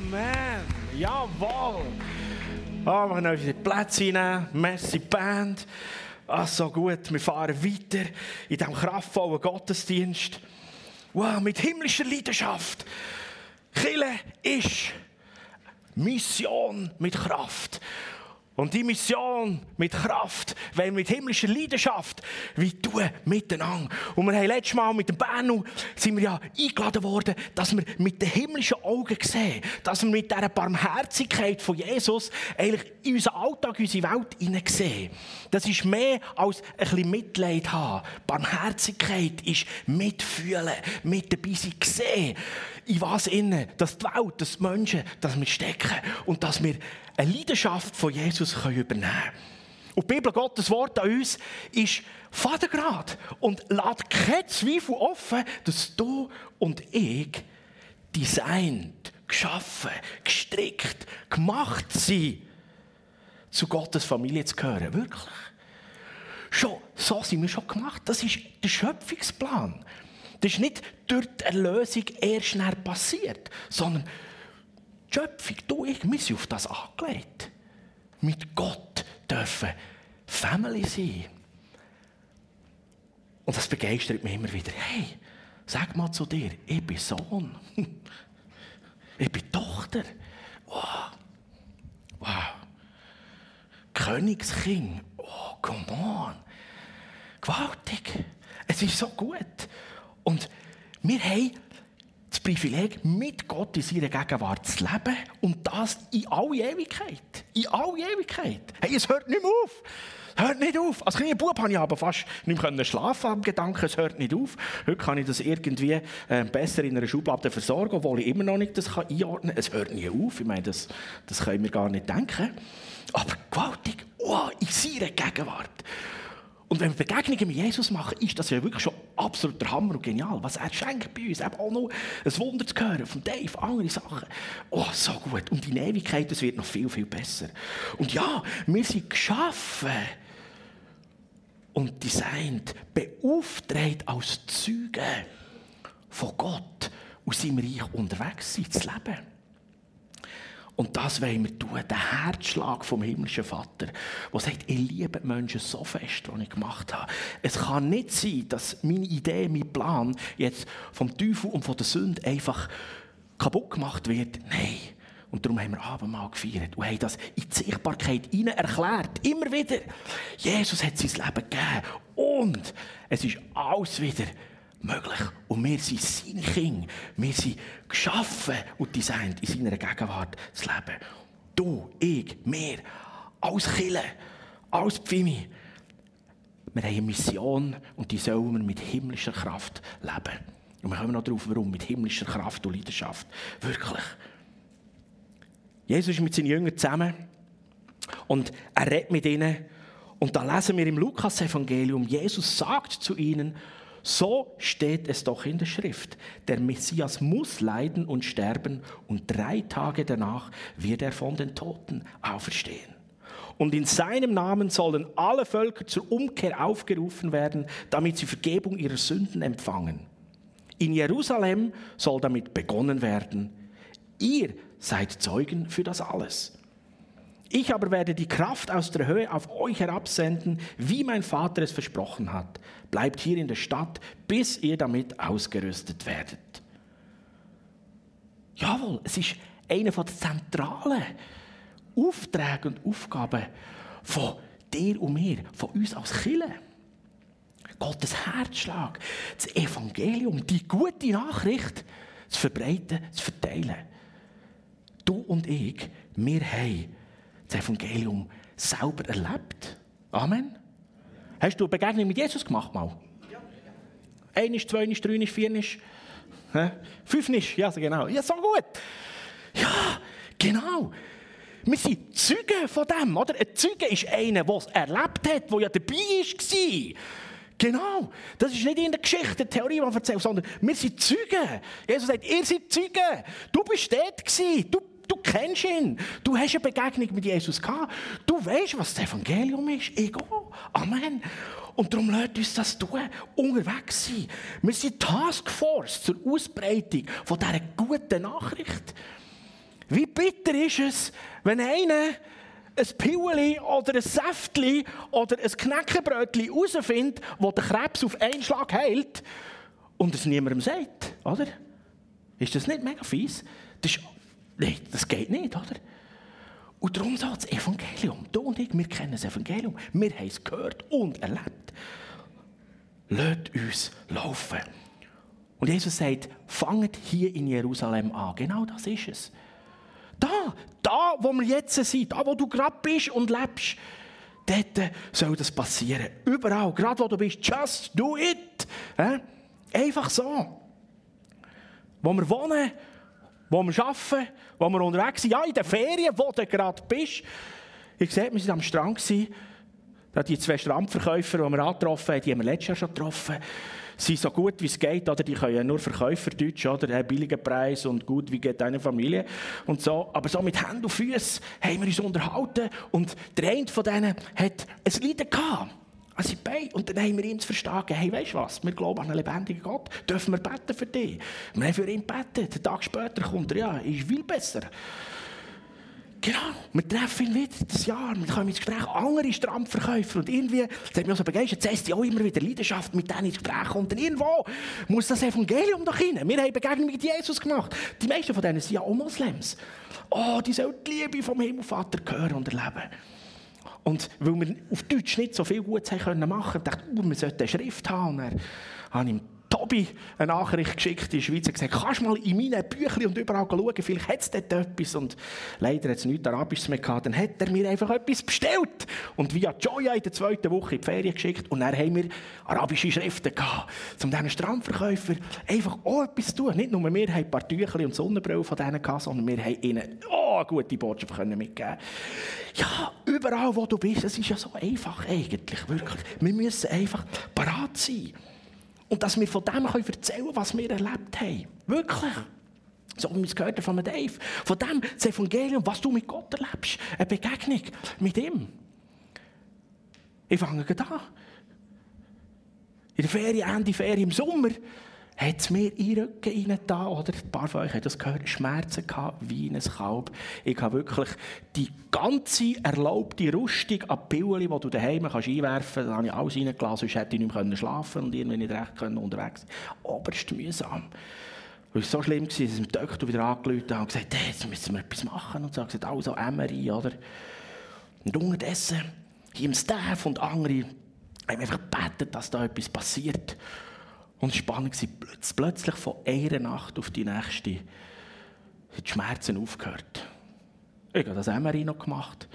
Amen. Jawohl. Ah, wir können unsere Plätze reinnehmen. Merci, Band. Ah, so gut. Wir fahren weiter in diesem kraftvollen Gottesdienst. Wow, mit himmlischer Leidenschaft. Chile ist Mission mit Kraft. Und die Mission mit Kraft, weil mit himmlischer Leidenschaft, wie tun miteinander. Und wir haben letztes Mal mit dem Bernu sind wir ja eingeladen worden, dass wir mit den himmlischen Augen sehen, dass wir mit dieser Barmherzigkeit von Jesus eigentlich in unseren Alltag, in unsere Welt hineinsehen. Das ist mehr als ein bisschen Mitleid haben. Barmherzigkeit ist mitfühlen, mit dabei sein, sehen, in was innen, dass die Welt, dass die Menschen, dass wir stecken und dass wir eine Leidenschaft von Jesus übernehmen können. Und die Bibel Gottes Wort an uns ist Vatergrad und lässt keinen Zweifel offen, dass du und ich designt, geschaffen, gestrickt, gemacht sind, zu Gottes Familie zu gehören. Wirklich. Schon, so sind wir schon gemacht. Das ist der Schöpfungsplan. Das ist nicht durch die Erlösung erst schnell passiert, sondern Schöpfung, du, ich, wir sind auf das angelegt. Mit Gott dürfen Family sein. Und das begeistert mich immer wieder. Hey, sag mal zu dir, ich bin Sohn. Ich bin Tochter. Wow. Wow. Königskind. Oh, come on. Gewaltig. Es ist so gut. Und wir haben Privileg, mit Gott in seiner Gegenwart zu leben und das in alle Ewigkeit. In alle Ewigkeit. Hey, es hört nicht mehr auf. Hört nicht auf. Als kleiner Bub konnte ich aber fast nicht mehr schlafen am Gedanken, es hört nicht auf. Heute kann ich das irgendwie äh, besser in einer Schublade versorgen, obwohl ich immer noch nicht das einordnen kann. Es hört nie auf. Ich meine, das, das können wir gar nicht denken. Aber gewaltig, oh, in seiner Gegenwart. Und wenn wir Begegnungen mit Jesus machen, ist das ja wirklich schon absolut der Hammer und genial. Was er schenkt bei uns, eben auch noch ein Wunder zu hören, von Dave, andere Sachen. Oh, so gut. Und in Ewigkeit, das wird noch viel, viel besser. Und ja, wir sind geschaffen und designt, beauftragt als Zeugen von Gott aus seinem Reich unterwegs sein, zu leben. Und das wollen wir tun, der Herzschlag vom himmlischen Vater, der sagt, ich liebe die Menschen so fest, was ich gemacht habe. Es kann nicht sein, dass meine Idee, mein Plan jetzt vom Teufel und von der Sünde einfach kaputt gemacht wird. Nein. Und darum haben wir Abendmahl gefeiert und haben das in die Sichtbarkeit ihnen erklärt. Immer wieder. Jesus hat sein Leben gegeben. Und es ist alles wieder möglich. Und wir sind seine Kinder. Wir sind geschaffen und designt, in seiner Gegenwart zu leben. Du, ich, wir, als Kille, als Pfimi. Wir haben eine Mission und die sollen wir mit himmlischer Kraft leben. Und wir kommen noch darauf, warum. Mit himmlischer Kraft und Leidenschaft. Wirklich. Jesus ist mit seinen Jüngern zusammen und er redet mit ihnen. Und da lesen wir im Lukas-Evangelium, Jesus sagt zu ihnen, so steht es doch in der Schrift. Der Messias muss leiden und sterben und drei Tage danach wird er von den Toten auferstehen. Und in seinem Namen sollen alle Völker zur Umkehr aufgerufen werden, damit sie Vergebung ihrer Sünden empfangen. In Jerusalem soll damit begonnen werden. Ihr seid Zeugen für das alles. Ich aber werde die Kraft aus der Höhe auf euch herabsenden, wie mein Vater es versprochen hat. Bleibt hier in der Stadt, bis ihr damit ausgerüstet werdet. Jawohl, es ist einer der zentralen Aufträge und Aufgaben von dir und mir, von uns als Killer. Gottes Herzschlag, das Evangelium, die gute Nachricht zu verbreiten, zu verteilen. Du und ich, wir haben das Evangelium selber erlebt. Amen. Hast du eine Begegnung mit Jesus gemacht mal? Ja. Einisch, zweinisch, dreinisch, viernisch, fünfnisch, ja, genau. Ja, so gut. Ja, genau. Wir sind Zeugen von dem, oder? Ein Zeuge ist einer, der es erlebt hat, der ja dabei war. Genau. Das ist nicht in der Geschichte, der Theorie, die man erzählt, sondern wir sind Zeugen. Jesus sagt, ihr seid Zeugen. Du bist dort gewesen. Du Du kennst ihn. Du hast eine Begegnung mit Jesus gehabt. Du weißt, was das Evangelium ist. Ich. Amen. Und darum lässt uns das tun, unterwegs sein. Wir sind Taskforce zur Ausbreitung von dieser guten Nachricht. Wie bitter ist es, wenn einer ein Pilleli oder ein Säftli oder ein Knäckebrötchen herausfindet, das den Krebs auf einen Schlag heilt und es niemandem sagt, oder? Ist das nicht mega fies? Das, ist, nee, das geht nicht, oder? Und darum sagt das Evangelium. Du und ich, wir kennen das Evangelium. Wir haben es gehört und erlebt. Lasst uns laufen. Und Jesus sagt, fangt hier in Jerusalem an. Genau das ist es. Da, da, wo wir jetzt sind, da, wo du gerade bist und lebst, dort soll das passieren. Überall, gerade wo du bist, just do it. Einfach so. Wo wir wohnen, wo wir arbeiten, wo wir unterwegs sind, ja, in den Ferien, wo du gerade bist. Ich sehe, wir waren am Strand. Die zwei Strandverkäufer, die wir angetroffen haben, die haben wir letztes Jahr schon getroffen sind so gut wie es geht, oder die können ja nur Verkäufer Deutsch, oder haben billigen Preis und gut, wie geht deine Familie und so. Aber so mit Händen und Füßen haben wir uns unterhalten und der eine von denen hat ein Leiden gehabt. Also bei und dann haben wir ihm zu verstehen, hey, weißt du was, wir glauben an einen lebendigen Gott, dürfen wir beten für dich. Wir haben für ihn gebeten, einen Tag später kommt er, ja, ist viel besser. Genau, wir treffen ihn wieder das Jahr, wir kommen ins Gespräch, andere Strandverkäufer und irgendwie, das hat mich auch so begeistert, jetzt ja auch immer wieder Leidenschaft mit denen ins Gespräch kommt und irgendwo muss das Evangelium doch rein. Wir haben Begegnung mit Jesus gemacht. Die meisten von denen sind ja auch Moslems. Oh, die sollen die Liebe vom Himmelvater hören und erleben. Und weil wir auf Deutsch nicht so viel Gutes machen können, dachte ich, oh, wir sollten eine Schrift haben. Und dann habe ich Tobi eine Nachricht geschickt in die Schweiz und gesagt, kannst du mal in meine Bücher und überall schauen, vielleicht hat es dort etwas. Und leider hat es nichts Arabisches mehr gehabt. Dann hat er mir einfach etwas bestellt und via Joya in der zweiten Woche in die Ferien geschickt. Und dann haben wir arabische Schriften gehabt, um diesen Strandverkäufer einfach auch etwas zu tun. Nicht nur wir haben ein paar Tücher und Sonnenbrille von denen gehabt, sondern wir haben ihnen oh, eine gute Botschaft können Ja, überall wo du bist, es ist ja so einfach eigentlich, wirklich. Wir müssen einfach parat sein. Und dass wir von dem erzählen können, was wir erlebt haben. Wirklich. So wie wir es gehört von Dave. Von dem, das Evangelium, was du mit Gott erlebst. Eine Begegnung mit ihm. Ich fange an. In der Ferien, Ende Ferien im Sommer, hat es mir in den Rücken rein da, oder? Ein paar von euch haben das gehört, Schmerzen gehabt, wie ein Kalb. Ich habe wirklich die ganze erlaubte Rüstung an Pillen, die du daheim einwerfen kannst, da habe ich alles reingelassen, sonst hätte ich nicht mehr schlafen und irgendwie nicht recht können unterwegs sein Oberst mühsam. Weil es so schlimm war, dass ich dem Doktor wieder angerufen habe und gesagt hey, jetzt müssen wir etwas machen. Und so gesagt, also MRI, oder? Und unterdessen, hier im Staff und andere, haben einfach gebetet, dass da etwas passiert. Und spannend war, plötzlich von einer Nacht auf die nächste die Schmerzen aufgehört. Ich habe das MRI noch gemacht.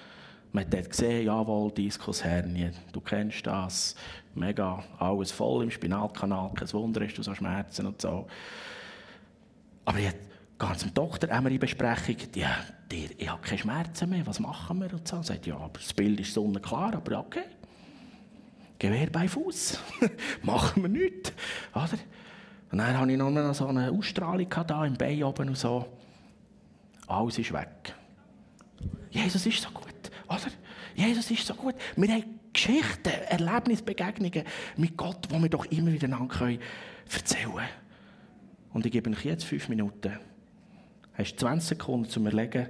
Man hat dort gesehen, jawohl, Diskushernie, du kennst das, mega, alles voll im Spinalkanal, kein Wunder hast du so Schmerzen und so. Aber ich gehe zum Doktor, MRI-Besprechung, ja, ich habe keine Schmerzen mehr, was machen wir? Und so. Er sagt, ja, aber das Bild ist sonnenklar, aber okay. Gewehr bei Fuß. Machen wir nichts. Oder? Und dann hatte ich noch so eine Ausstrahlung da im Bein oben und so. Alles ist weg. Jesus ist so gut, oder? Jesus ist so gut. Wir haben Geschichten, Erlebnisse, Begegnungen mit Gott, die wir doch immer wieder erzählen können. Und ich gebe euch jetzt fünf Minuten. Du hast 20 Sekunden zum Überlegen,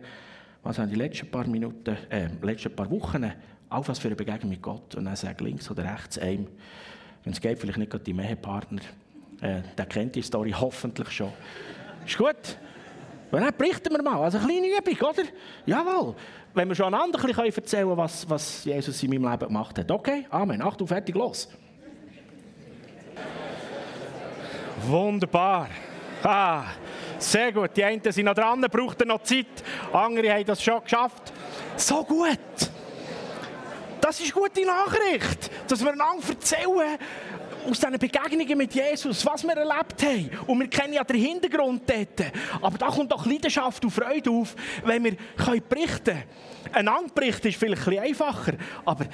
was haben die letzten paar Minuten, äh, letzten paar Wochen auch was für eine Begegnung mit Gott. Und dann sagt links oder rechts einem, wenn es geht, vielleicht nicht gerade die Ehepartner, äh, der kennt die Story hoffentlich schon. Ist gut? Dann berichten wir mal. Also eine kleine Übung, oder? Jawohl. Wenn wir schon einander ein bisschen erzählen können, was, was Jesus in meinem Leben gemacht hat. Okay? Amen. Achtung, fertig, los. Wunderbar. Ah, sehr gut. Die einen sind noch dran, brauchten noch Zeit. Andere haben das schon geschafft. So gut. Das ist gute Nachricht, dass wir einander erzählen aus diesen Begegnungen mit Jesus, was wir erlebt haben. Und wir kennen ja den Hintergrund dort. Aber da kommt doch Leidenschaft und Freude auf, wenn wir berichten können. Ein Anbericht ist vielleicht ein einfacher, aber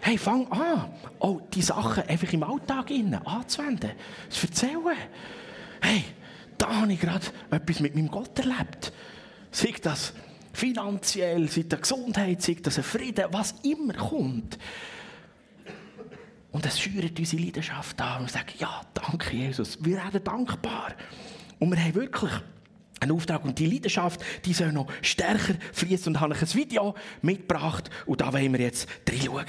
hey, fang an, auch die Sachen einfach im Alltag anzuwenden, zu erzählen. Hey, da habe ich gerade etwas mit meinem Gott erlebt. Sei das finanziell, sei das Gesundheit, sei das ein Frieden, was immer kommt. Und es schürt unsere Leidenschaft an und wir sagen, ja, danke Jesus, wir werden dankbar. Und wir haben wirklich Ein Auftrag und die Leidenschaft, die soll noch stärker fließen. Und habe ich ein Video mitgebracht und da wollen wir jetzt reinschauen.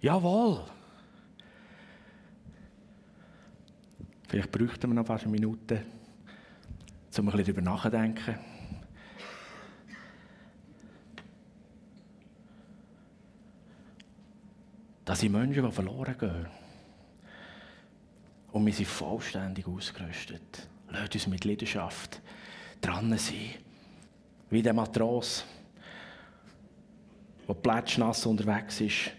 Jawohl. Vielleicht bräuchten wir noch fast eine Minute, um ein bisschen darüber nachzudenken. Das sind Menschen, die verloren gehen. Und wir sind vollständig ausgerüstet. Lasst uns mit Leidenschaft dran sein. Wie der Matros, der plätschnass unterwegs ist,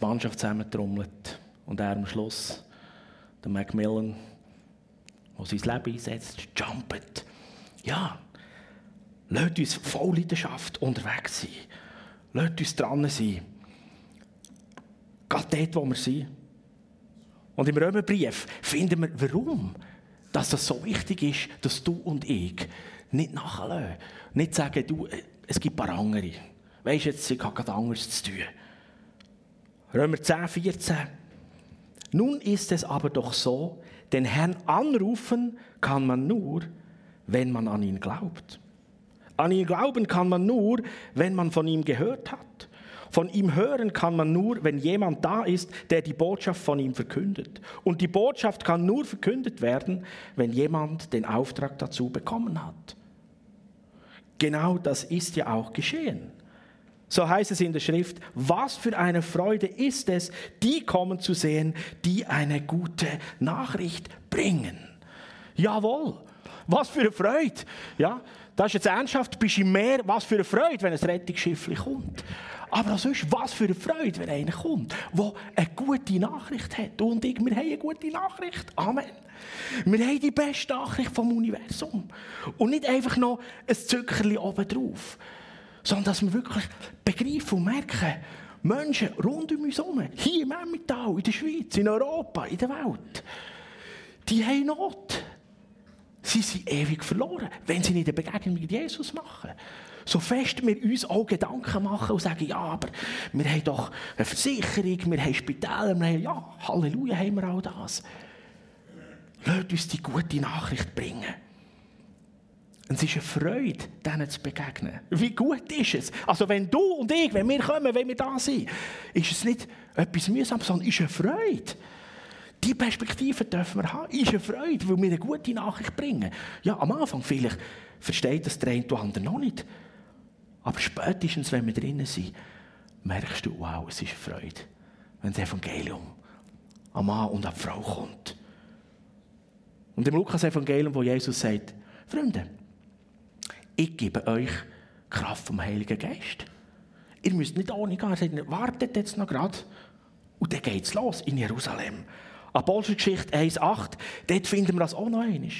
die Mannschaft zusammentrommelt und er am Schluss, der Macmillan, der sein Leben einsetzt, jumpt. Ja, lasst uns voll Leidenschaft unterwegs sein. Lasst uns dran sein. Gerade dort, wo wir sind. Und im Römerbrief finden wir, warum dass das so wichtig ist, dass du und ich nicht nachlassen. Nicht sagen, du, es gibt ein paar andere. Weißt du, jetzt, ich habe gerade anderes zu tun. Römer 10, 14. Nun ist es aber doch so, den Herrn anrufen kann man nur, wenn man an ihn glaubt. An ihn glauben kann man nur, wenn man von ihm gehört hat. Von ihm hören kann man nur, wenn jemand da ist, der die Botschaft von ihm verkündet. Und die Botschaft kann nur verkündet werden, wenn jemand den Auftrag dazu bekommen hat. Genau das ist ja auch geschehen. So heißt es in der Schrift, was für eine Freude ist es, die kommen zu sehen, die eine gute Nachricht bringen. Jawohl, was für eine Freude. Ja, das ist jetzt ernsthaft, bist du mehr, was für eine Freude, wenn ein Rettungsschiff kommt. Aber sonst, was für eine Freude, wenn einer kommt, der eine gute Nachricht hat. Du und ich, wir haben eine gute Nachricht. Amen. Wir haben die beste Nachricht vom Universum. Und nicht einfach noch ein Zuckerli oben drauf sondern dass wir wirklich begreifen und merken, Menschen rund um uns herum, hier im Emmental, in der Schweiz, in Europa, in der Welt, die haben Not. Sie sind ewig verloren, wenn sie nicht eine Begegnung mit Jesus machen. So fest wir uns auch Gedanken machen und sagen, ja, aber wir haben doch eine Versicherung, wir haben Spitäler, wir haben, ja, Halleluja, haben wir all das. Lasst uns die gute Nachricht bringen. Und es ist eine Freude, denen zu begegnen. Wie gut ist es? Also wenn du und ich, wenn wir kommen, wenn wir da sind, ist es nicht etwas mühsam, sondern ist eine Freude. Die Perspektive dürfen wir haben. Ist eine Freude, weil wir eine gute Nachricht bringen. Ja, am Anfang vielleicht versteht das der eine oder andere noch nicht. Aber spätestens, wenn wir drinnen sind, merkst du, wow, es ist eine Freude, wenn das Evangelium am Mann und an die Frau kommt. Und im Lukas-Evangelium, wo Jesus sagt, Freunde, ich gebe euch Kraft vom Heiligen Geist. Ihr müsst nicht ohne gehen. Er sagt, wartet jetzt noch gerade. Und dann geht es los in Jerusalem. Apostelgeschichte 1,8, dort finden wir das auch noch einmal.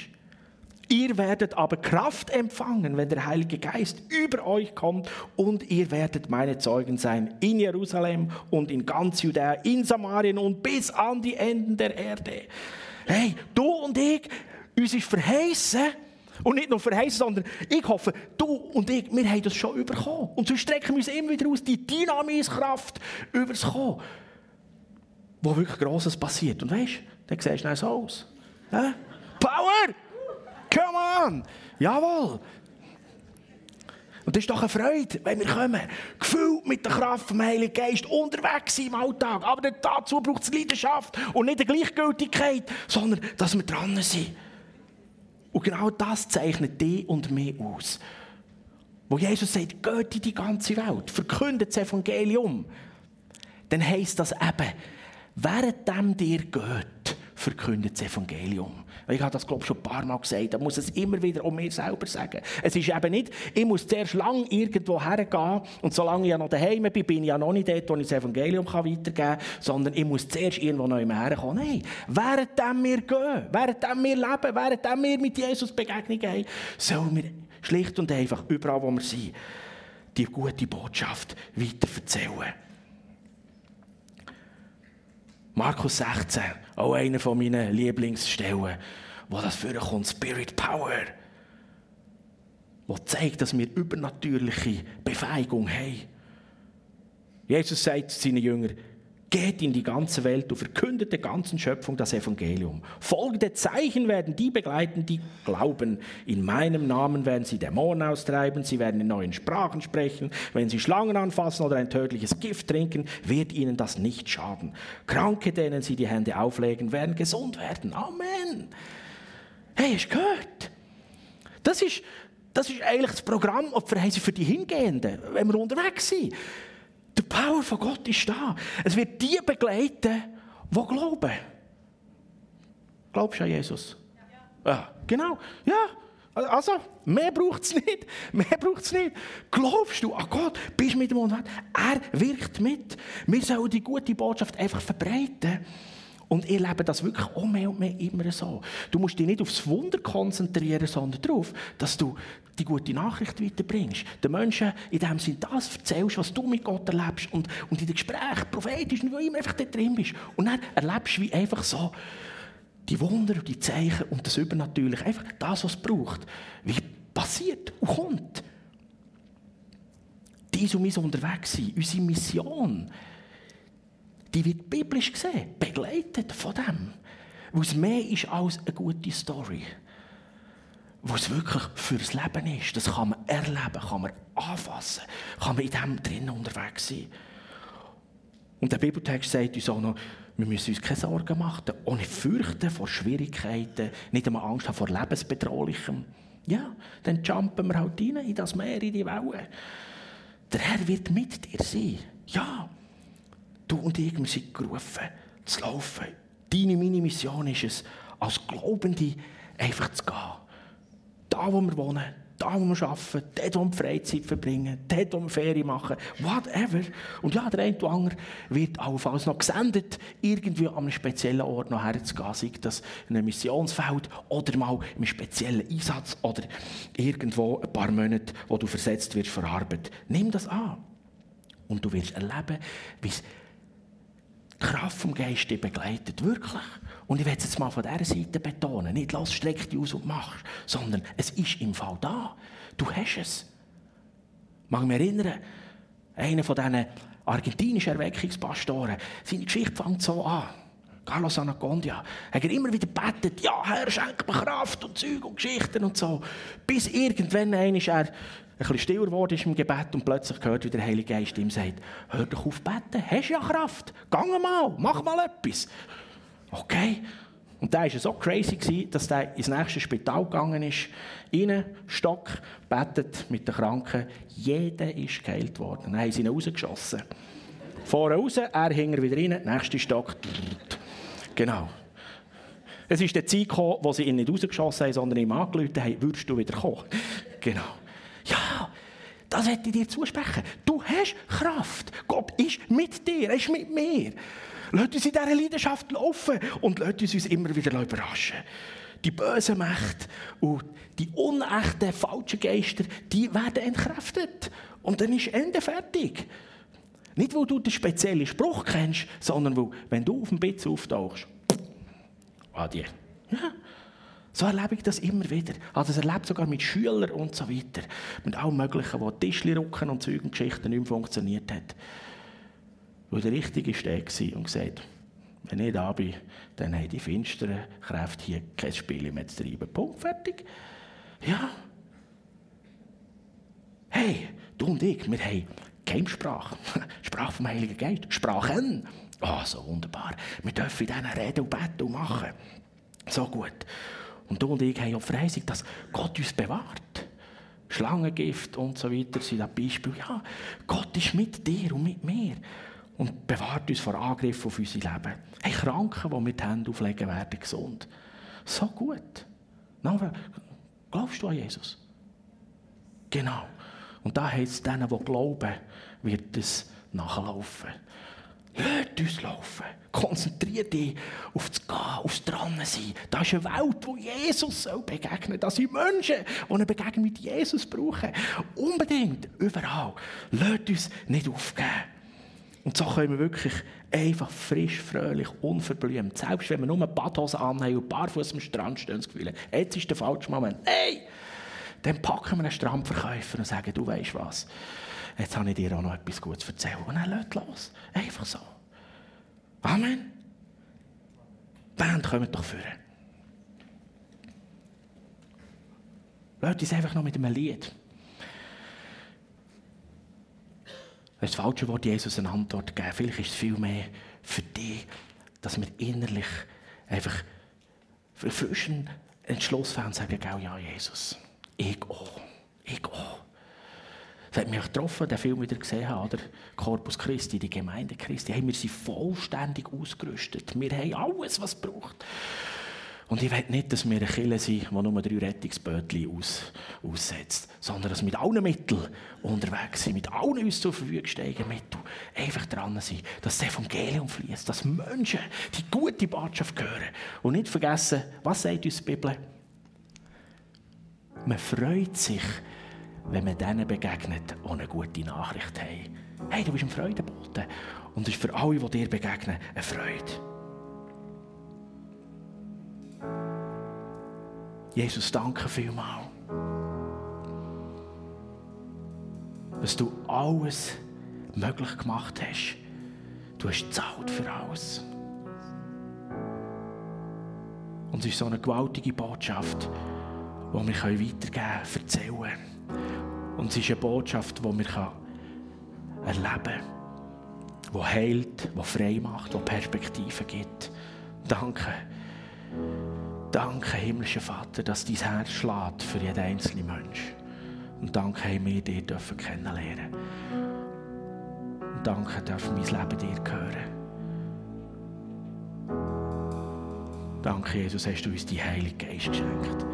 Ihr werdet aber Kraft empfangen, wenn der Heilige Geist über euch kommt und ihr werdet meine Zeugen sein in Jerusalem und in ganz Judäa, in Samarien und bis an die Enden der Erde. Hey, du und ich, uns ist verheißen, und nicht nur verheißen, sondern ich hoffe, du und ich, wir haben das schon überkommen. Und so strecken wir uns immer wieder aus, die Dynamiskraft überzukommen. Wo wirklich Grosses passiert. Und weißt du, dann siehst du so aus. Ja? Power! Come on! Jawohl! Und das ist doch eine Freude, wenn wir kommen. Gefühlt mit der Kraft vom Heiligen Geist unterwegs im Alltag. Aber dazu braucht es Leidenschaft und nicht eine Gleichgültigkeit, sondern dass wir dran sind. Und genau das zeichnet dich und mich aus. Wo Jesus sagt, geht in die ganze Welt, verkündet das Evangelium, dann heisst das eben, währenddem dir geht, verkündet das Evangelium. Ich habe das, glaube ich, schon ein paar Mal gesagt. Da muss es immer wieder um mir selber sagen. Es ist eben nicht, ich muss zuerst lang irgendwo hergehen und solange ich ja noch daheim bin, bin ich ja noch nicht dort, wo ich das Evangelium weitergeben kann, sondern ich muss zuerst irgendwo neu herkommen. Nein, währenddem wir gehen, währenddem wir leben, währenddem wir mit Jesus Begegnung haben, sollen wir schlicht und einfach überall, wo wir sind, die gute Botschaft weiter erzählen. Markus 16, auch einer von meinen Lieblingsstellen, wo das vorkommt, Spirit Power, wo zeigt, dass wir übernatürliche Befähigung haben. Jesus sagt zu seinen Jüngern, Geht in die ganze Welt und verkündet der ganzen Schöpfung das Evangelium. Folgende Zeichen werden die begleiten, die glauben. In meinem Namen werden sie Dämonen austreiben, sie werden in neuen Sprachen sprechen. Wenn sie Schlangen anfassen oder ein tödliches Gift trinken, wird ihnen das nicht schaden. Kranke, denen sie die Hände auflegen, werden gesund werden. Amen. Hey, hast gehört? Das ist, das ist eigentlich das Programm für die Hingehenden, wenn wir unterwegs sind. Die Power von Gott ist da. Es wird die begleiten, die glauben. Glaubst du an Jesus? Ja. ja. Genau. Ja. Also, mehr braucht es nicht. Mehr braucht es nicht. Glaubst du an Gott? Bist du mit dem unterwegs? Er wirkt mit. Wir sollen die gute Botschaft einfach verbreiten. Und ich lebe das wirklich auch mehr und mehr immer so. Du musst dich nicht aufs Wunder konzentrieren, sondern darauf, dass du die gute Nachricht weiterbringst. Den Menschen in dem Sinne das erzählst, was du mit Gott erlebst und, und in den Gesprächen prophetisch und wo immer einfach da drin bist. Und dann erlebst du wie einfach so die Wunder und die Zeichen und das Übernatürliche. Einfach das, was es braucht. Wie passiert und kommt. Dies und mein unterwegs sein, unsere Mission die wird biblisch gesehen begleitet von dem. Es mehr ist als eine gute Story. Wo es wirklich fürs Leben ist. Das kann man erleben, kann man anfassen, kann man in dem drinnen unterwegs sein. Und der Bibeltext sagt uns auch noch, wir müssen uns keine Sorgen machen, ohne Fürchten vor Schwierigkeiten, nicht einmal Angst haben vor Lebensbedrohlichem. Ja, dann jumpen wir halt rein in das Meer, in die Wellen. Der Herr wird mit dir sein. Ja, Du und ich, sind gerufen, zu laufen. Deine, meine Mission ist es, als Glaubende einfach zu gehen. Da, wo wir wohnen, da, wo wir arbeiten, dort, wo wir Freizeit verbringen, dort, wo wir Ferien machen, whatever. Und ja, der eine oder andere wird allenfalls noch gesendet, irgendwie an einem speziellen Ort noch herzugehen, sei das in einem Missionsfeld oder mal einem speziellen Einsatz oder irgendwo ein paar Monate, wo du versetzt wirst für Arbeit. Nimm das an. Und du wirst erleben, wie es Kraft vom Geist dich begleitet, wirklich. Und ich will es jetzt mal von dieser Seite betonen. Nicht, lass, streck dich aus und mach, sondern es ist im Fall da. Du hast es. Ich mag mich erinnern, einer von diesen argentinischen Erweckungspastoren, seine Geschichte fängt so an. Carlos Anacondia, hat er immer wieder betet, ja, Herr, schenk mir Kraft und Zeug und Geschichten und so. Bis irgendwann er ein bisschen stiller geworden ist im Gebet und plötzlich hört, wie der Heilige Geist ihm sagt, hör doch auf beten, hast ja Kraft, gang mal, mach mal etwas. Okay. Und da war so crazy, dass er ins nächste Spital gegangen ist, rein, Stock, betet mit den Kranken. Jeder ist geheilt worden. Dann haben sie ihn rausgeschossen. Vorne raus, er hing wieder rein, nächster Stock. Genau. Es ist die Zeit gekommen, wo sie ihn nicht rausgeschossen haben, sondern ihm angerufen haben, würdest du wieder kommen? Genau. Ja, das hätte ich dir zusprechen. Du hast Kraft. Gott ist mit dir, er ist mit mir. Lass uns in dieser Leidenschaft laufen und lass uns uns immer wieder überraschen. Die bösen Mächte und die unechten, falschen Geister, die werden entkräftet. Und dann ist Ende fertig. Nicht, weil du den speziellen Spruch kennst, sondern weil, wenn du auf dem Bitz auftauchst, adieu. Ja. So erlebe ich das immer wieder. Also das erlebt sogar mit Schülern und so weiter. Mit allem Möglichen, wo Tischli rücken und Zeug und Geschichten nicht mehr funktioniert hat. Weil der Richtige war und gesagt, wenn ich da bin, dann haben die finsteren Kräfte hier kein Spiel mehr zu treiben. Punkt, fertig. Ja. Hey, du und ich, wir haben Geheimsprache. Sprache vom Heiligen Geist. Sprachen. Ah, oh, so wunderbar. Wir dürfen in diesen Reden und Beten machen. So gut. Und du und ich haben ja Freising, dass Gott uns bewahrt. Schlangengift und so weiter sind ein Beispiel. Ja, Gott ist mit dir und mit mir und bewahrt uns vor Angriffen auf unser Leben. Hey, Kranken, die mit Händen auflegen, werden gesund. So gut. Glaubst du an Jesus? Genau. Und da heißt es denen, die glauben, wird es nachlaufen. Lass uns laufen. Konzentriere dich auf das Gehen, auf das Dransein. Das ist eine Welt, wo Jesus soll begegnen soll. Das sind Menschen, die eine Begegnung mit Jesus brauchen. Unbedingt, überall. Lass uns nicht aufgeben. Und so können wir wirklich einfach frisch, fröhlich, unverblümt, selbst wenn wir nur eine Badhose anhaben und barfuß am Strand stehen, das Gefühl, jetzt ist der falsche Moment. Hey! Dann packen wir einen Strandverkäufer und sagen, du weißt was, jetzt habe ich dir auch noch etwas Gutes erzählt. Und dann lädt los. Einfach so. Amen. Band, kommt doch führen. Lasst uns einfach noch mit einem Lied. Das ist das falsche Wort, Jesus eine Antwort geben. Vielleicht ist es viel mehr für dich, dass wir innerlich einfach frischen Entschluss haben und sagen, ja, Jesus, ich auch, ich auch. Das hat mich getroffen, den Film wieder gesehen habe, oder? Corpus Christi, die Gemeinde Christi. Hey, wir sind vollständig ausgerüstet. Wir haben alles, was es braucht. Und ich will nicht, dass wir eine Kille sind, die nur drei Rettungsbötchen aus, aussetzt, sondern dass wir mit allen Mitteln unterwegs sind, mit allen uns zur Verfügung stehen Mitteln, einfach dran sind, dass das Evangelium fließt, dass Menschen die gute Botschaft hören. Und nicht vergessen, was sagt uns die Bibel? Man freut sich, wenn man denen begegnet, die eine gute Nachricht haben. Hey, du bist ein Freudenbote. Und es ist für alle, die dir begegnen, eine Freude. Jesus, danke vielmals, dass du alles möglich gemacht hast. Du hast gezahlt für alles. Und es ist so eine gewaltige Botschaft, die wir weitergeben können, erzählen. Und es ist eine Botschaft, die wir erleben können, die heilt, die frei macht, die Perspektiven gibt. Danke. Danke, himmlischer Vater, dass dein Herz schlägt für jeden einzelnen Mensch. Und danke, haben wir dich dürfen kennenlernen. Und danke, darf mein Leben dir gehören. Danke, Jesus, hast du uns die Heilige Geist geschenkt.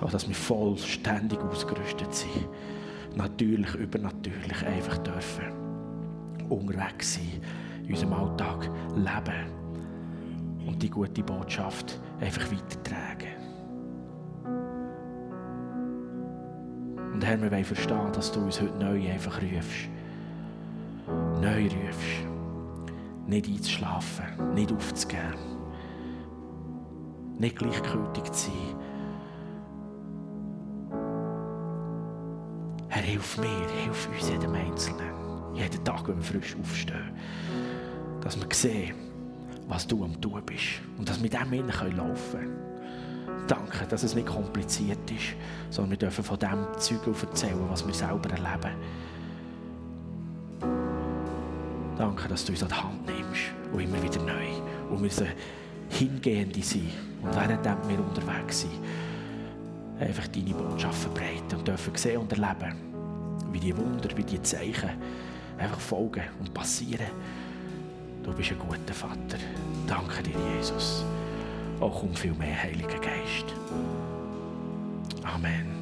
Auch dass wir vollständig ausgerüstet sind. Natürlich, übernatürlich einfach dürfen unterwegs sein, in unserem Alltag leben und die gute Botschaft einfach weitertragen. Und Herr, wir wollen verstehen, dass du uns heute neu einfach rufst. Neu rufst. Nicht einzuschlafen, nicht aufzugeben. Nicht gleichgültig zu sein. Hilf mir, hilf uns jedem Einzelnen. Jeden Tag, wenn wir frisch aufstehen. Dass wir sehen, was du am tun bist. Und dass wir mit dem laufen können. Danke, dass es nicht kompliziert ist, sondern wir dürfen von dem Zeug erzählen, was wir selber erleben. Danke, dass du uns an die Hand nimmst und immer wieder neu. Und wir hingehende sind. Und während wir unterwegs sind, einfach deine Botschaft verbreiten und dürfen sehen und erleben, wie die Wunder, wie die Zeichen einfach folgen und passieren. Du bist ein guter Vater. Danke dir, Jesus. Oh, Auch um viel mehr Heiliger Geist. Amen.